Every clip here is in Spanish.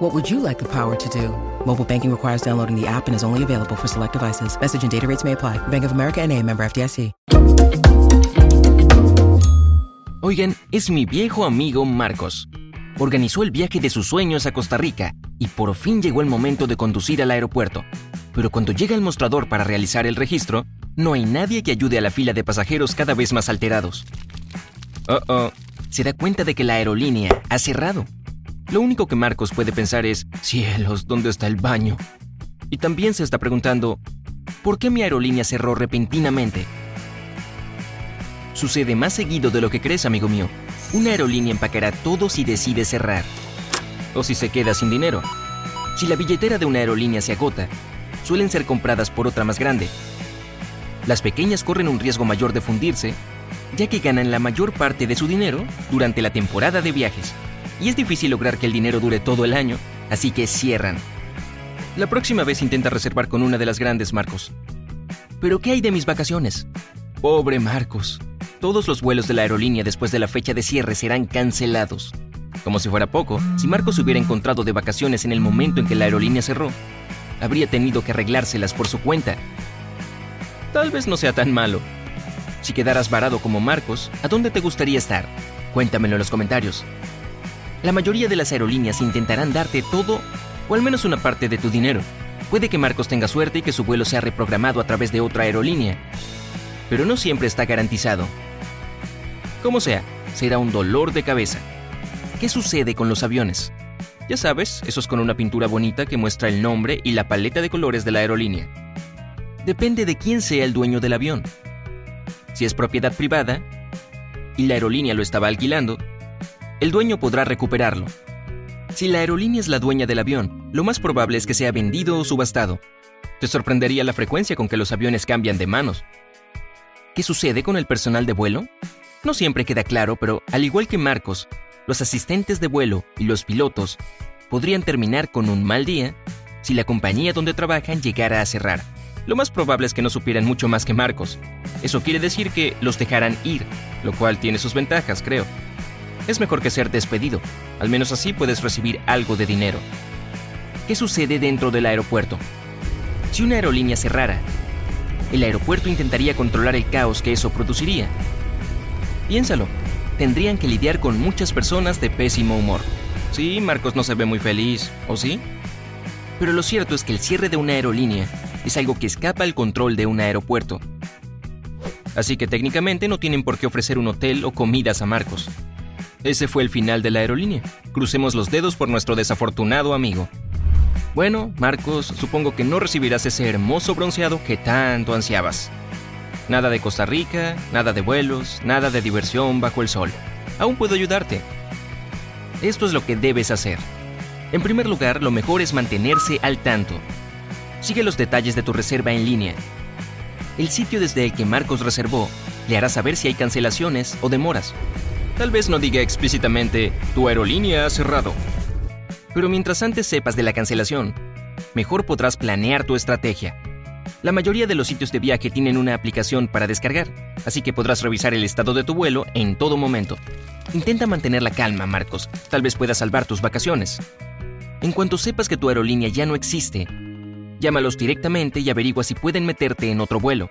What would you like the power to do? Mobile banking requires downloading the app and is only available for select devices. Message and data rates may apply. Bank of America and a member FDIC. Oigan, es mi viejo amigo Marcos. Organizó el viaje de sus sueños a Costa Rica y por fin llegó el momento de conducir al aeropuerto. Pero cuando llega al mostrador para realizar el registro, no hay nadie que ayude a la fila de pasajeros cada vez más alterados. Oh, oh, se da cuenta de que la aerolínea ha cerrado. Lo único que Marcos puede pensar es, cielos, ¿dónde está el baño? Y también se está preguntando, ¿por qué mi aerolínea cerró repentinamente? Sucede más seguido de lo que crees, amigo mío. Una aerolínea empacará todo si decide cerrar. O si se queda sin dinero. Si la billetera de una aerolínea se agota, suelen ser compradas por otra más grande. Las pequeñas corren un riesgo mayor de fundirse, ya que ganan la mayor parte de su dinero durante la temporada de viajes. Y es difícil lograr que el dinero dure todo el año, así que cierran. La próxima vez intenta reservar con una de las grandes, Marcos. ¿Pero qué hay de mis vacaciones? Pobre Marcos. Todos los vuelos de la aerolínea después de la fecha de cierre serán cancelados. Como si fuera poco, si Marcos se hubiera encontrado de vacaciones en el momento en que la aerolínea cerró, habría tenido que arreglárselas por su cuenta. Tal vez no sea tan malo. Si quedaras varado como Marcos, ¿a dónde te gustaría estar? Cuéntamelo en los comentarios. La mayoría de las aerolíneas intentarán darte todo o al menos una parte de tu dinero. Puede que Marcos tenga suerte y que su vuelo sea reprogramado a través de otra aerolínea, pero no siempre está garantizado. Como sea, será un dolor de cabeza. ¿Qué sucede con los aviones? Ya sabes, esos con una pintura bonita que muestra el nombre y la paleta de colores de la aerolínea. Depende de quién sea el dueño del avión. Si es propiedad privada y la aerolínea lo estaba alquilando, el dueño podrá recuperarlo. Si la aerolínea es la dueña del avión, lo más probable es que sea vendido o subastado. Te sorprendería la frecuencia con que los aviones cambian de manos. ¿Qué sucede con el personal de vuelo? No siempre queda claro, pero al igual que Marcos, los asistentes de vuelo y los pilotos podrían terminar con un mal día si la compañía donde trabajan llegara a cerrar. Lo más probable es que no supieran mucho más que Marcos. Eso quiere decir que los dejarán ir, lo cual tiene sus ventajas, creo. Es mejor que ser despedido, al menos así puedes recibir algo de dinero. ¿Qué sucede dentro del aeropuerto? Si una aerolínea cerrara, el aeropuerto intentaría controlar el caos que eso produciría. Piénsalo, tendrían que lidiar con muchas personas de pésimo humor. Sí, Marcos no se ve muy feliz, ¿o sí? Pero lo cierto es que el cierre de una aerolínea es algo que escapa al control de un aeropuerto. Así que técnicamente no tienen por qué ofrecer un hotel o comidas a Marcos. Ese fue el final de la aerolínea. Crucemos los dedos por nuestro desafortunado amigo. Bueno, Marcos, supongo que no recibirás ese hermoso bronceado que tanto ansiabas. Nada de Costa Rica, nada de vuelos, nada de diversión bajo el sol. Aún puedo ayudarte. Esto es lo que debes hacer. En primer lugar, lo mejor es mantenerse al tanto. Sigue los detalles de tu reserva en línea. El sitio desde el que Marcos reservó le hará saber si hay cancelaciones o demoras. Tal vez no diga explícitamente, tu aerolínea ha cerrado. Pero mientras antes sepas de la cancelación, mejor podrás planear tu estrategia. La mayoría de los sitios de viaje tienen una aplicación para descargar, así que podrás revisar el estado de tu vuelo en todo momento. Intenta mantener la calma, Marcos. Tal vez puedas salvar tus vacaciones. En cuanto sepas que tu aerolínea ya no existe, llámalos directamente y averigua si pueden meterte en otro vuelo.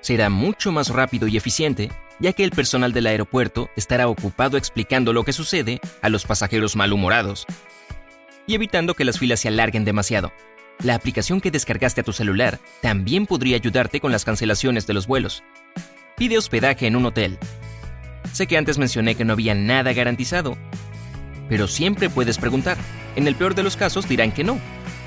Será mucho más rápido y eficiente, ya que el personal del aeropuerto estará ocupado explicando lo que sucede a los pasajeros malhumorados y evitando que las filas se alarguen demasiado. la aplicación que descargaste a tu celular también podría ayudarte con las cancelaciones de los vuelos. Pide hospedaje en un hotel. Sé que antes mencioné que no había nada garantizado, pero siempre puedes preguntar. En el peor de los casos dirán que no.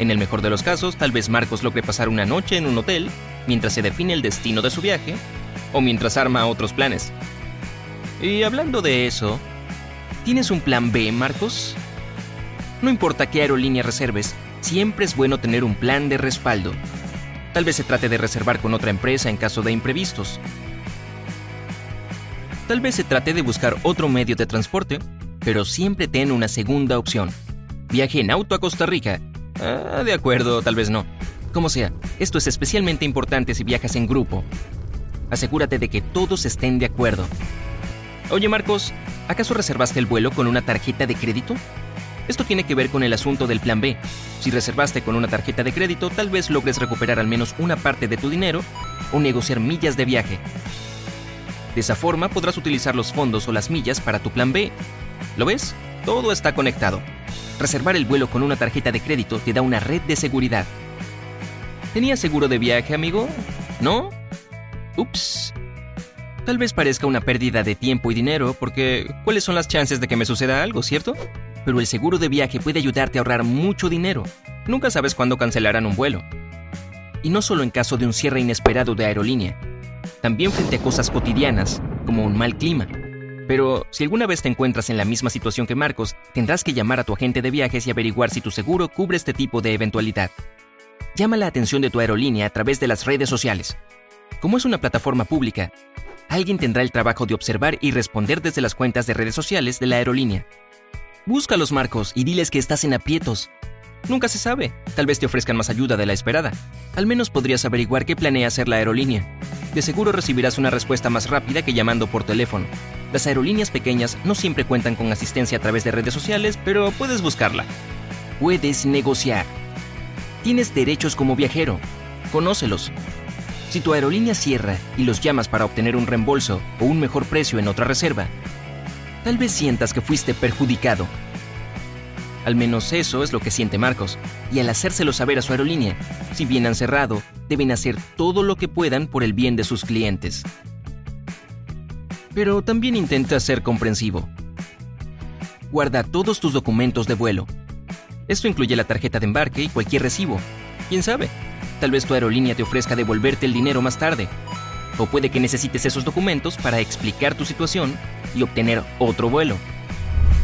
En el mejor de los casos, tal vez Marcos logre pasar una noche en un hotel mientras se define el destino de su viaje o mientras arma otros planes. Y hablando de eso, ¿tienes un plan B, Marcos? No importa qué aerolínea reserves, siempre es bueno tener un plan de respaldo. Tal vez se trate de reservar con otra empresa en caso de imprevistos. Tal vez se trate de buscar otro medio de transporte, pero siempre ten una segunda opción. Viaje en auto a Costa Rica. Ah, de acuerdo, tal vez no. Como sea, esto es especialmente importante si viajas en grupo. Asegúrate de que todos estén de acuerdo. Oye Marcos, ¿acaso reservaste el vuelo con una tarjeta de crédito? Esto tiene que ver con el asunto del plan B. Si reservaste con una tarjeta de crédito, tal vez logres recuperar al menos una parte de tu dinero o negociar millas de viaje. De esa forma podrás utilizar los fondos o las millas para tu plan B. ¿Lo ves? Todo está conectado. Reservar el vuelo con una tarjeta de crédito te da una red de seguridad. ¿Tenías seguro de viaje, amigo? ¿No? Ups. Tal vez parezca una pérdida de tiempo y dinero, porque ¿cuáles son las chances de que me suceda algo, cierto? pero el seguro de viaje puede ayudarte a ahorrar mucho dinero. Nunca sabes cuándo cancelarán un vuelo. Y no solo en caso de un cierre inesperado de aerolínea, también frente a cosas cotidianas, como un mal clima. Pero si alguna vez te encuentras en la misma situación que Marcos, tendrás que llamar a tu agente de viajes y averiguar si tu seguro cubre este tipo de eventualidad. Llama la atención de tu aerolínea a través de las redes sociales. Como es una plataforma pública, alguien tendrá el trabajo de observar y responder desde las cuentas de redes sociales de la aerolínea. Búscalos, Marcos, y diles que estás en aprietos. Nunca se sabe, tal vez te ofrezcan más ayuda de la esperada. Al menos podrías averiguar qué planea hacer la aerolínea. De seguro recibirás una respuesta más rápida que llamando por teléfono. Las aerolíneas pequeñas no siempre cuentan con asistencia a través de redes sociales, pero puedes buscarla. Puedes negociar. Tienes derechos como viajero. Conócelos. Si tu aerolínea cierra y los llamas para obtener un reembolso o un mejor precio en otra reserva, tal vez sientas que fuiste perjudicado. Al menos eso es lo que siente Marcos, y al hacérselo saber a su aerolínea, si bien han cerrado, deben hacer todo lo que puedan por el bien de sus clientes. Pero también intenta ser comprensivo. Guarda todos tus documentos de vuelo. Esto incluye la tarjeta de embarque y cualquier recibo. ¿Quién sabe? Tal vez tu aerolínea te ofrezca devolverte el dinero más tarde, o puede que necesites esos documentos para explicar tu situación y obtener otro vuelo.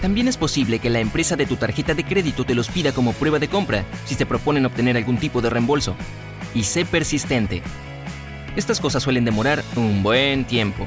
También es posible que la empresa de tu tarjeta de crédito te los pida como prueba de compra si te proponen obtener algún tipo de reembolso. Y sé persistente. Estas cosas suelen demorar un buen tiempo.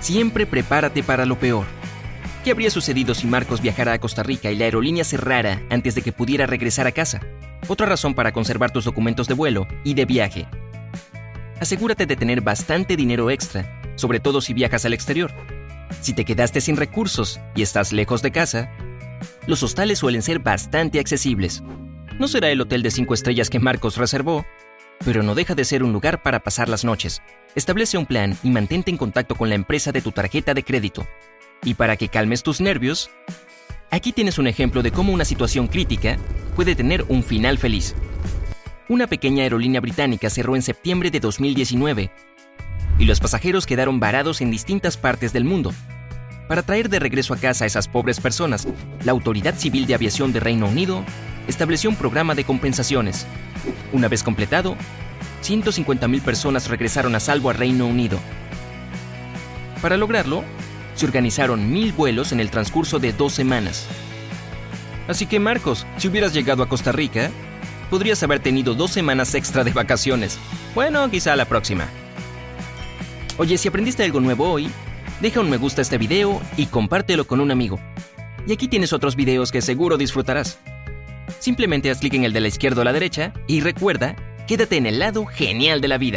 Siempre prepárate para lo peor. ¿Qué habría sucedido si Marcos viajara a Costa Rica y la aerolínea cerrara antes de que pudiera regresar a casa? Otra razón para conservar tus documentos de vuelo y de viaje. Asegúrate de tener bastante dinero extra, sobre todo si viajas al exterior. Si te quedaste sin recursos y estás lejos de casa, los hostales suelen ser bastante accesibles. No será el hotel de 5 estrellas que Marcos reservó, pero no deja de ser un lugar para pasar las noches. Establece un plan y mantente en contacto con la empresa de tu tarjeta de crédito. Y para que calmes tus nervios, aquí tienes un ejemplo de cómo una situación crítica puede tener un final feliz. Una pequeña aerolínea británica cerró en septiembre de 2019 y los pasajeros quedaron varados en distintas partes del mundo. Para traer de regreso a casa a esas pobres personas, la Autoridad Civil de Aviación de Reino Unido estableció un programa de compensaciones. Una vez completado, 150.000 personas regresaron a salvo a Reino Unido. Para lograrlo, se organizaron mil vuelos en el transcurso de dos semanas. Así que Marcos, si hubieras llegado a Costa Rica, podrías haber tenido dos semanas extra de vacaciones. Bueno, quizá la próxima. Oye, si aprendiste algo nuevo hoy, deja un me gusta a este video y compártelo con un amigo. Y aquí tienes otros videos que seguro disfrutarás. Simplemente haz clic en el de la izquierda o la derecha y recuerda, quédate en el lado genial de la vida.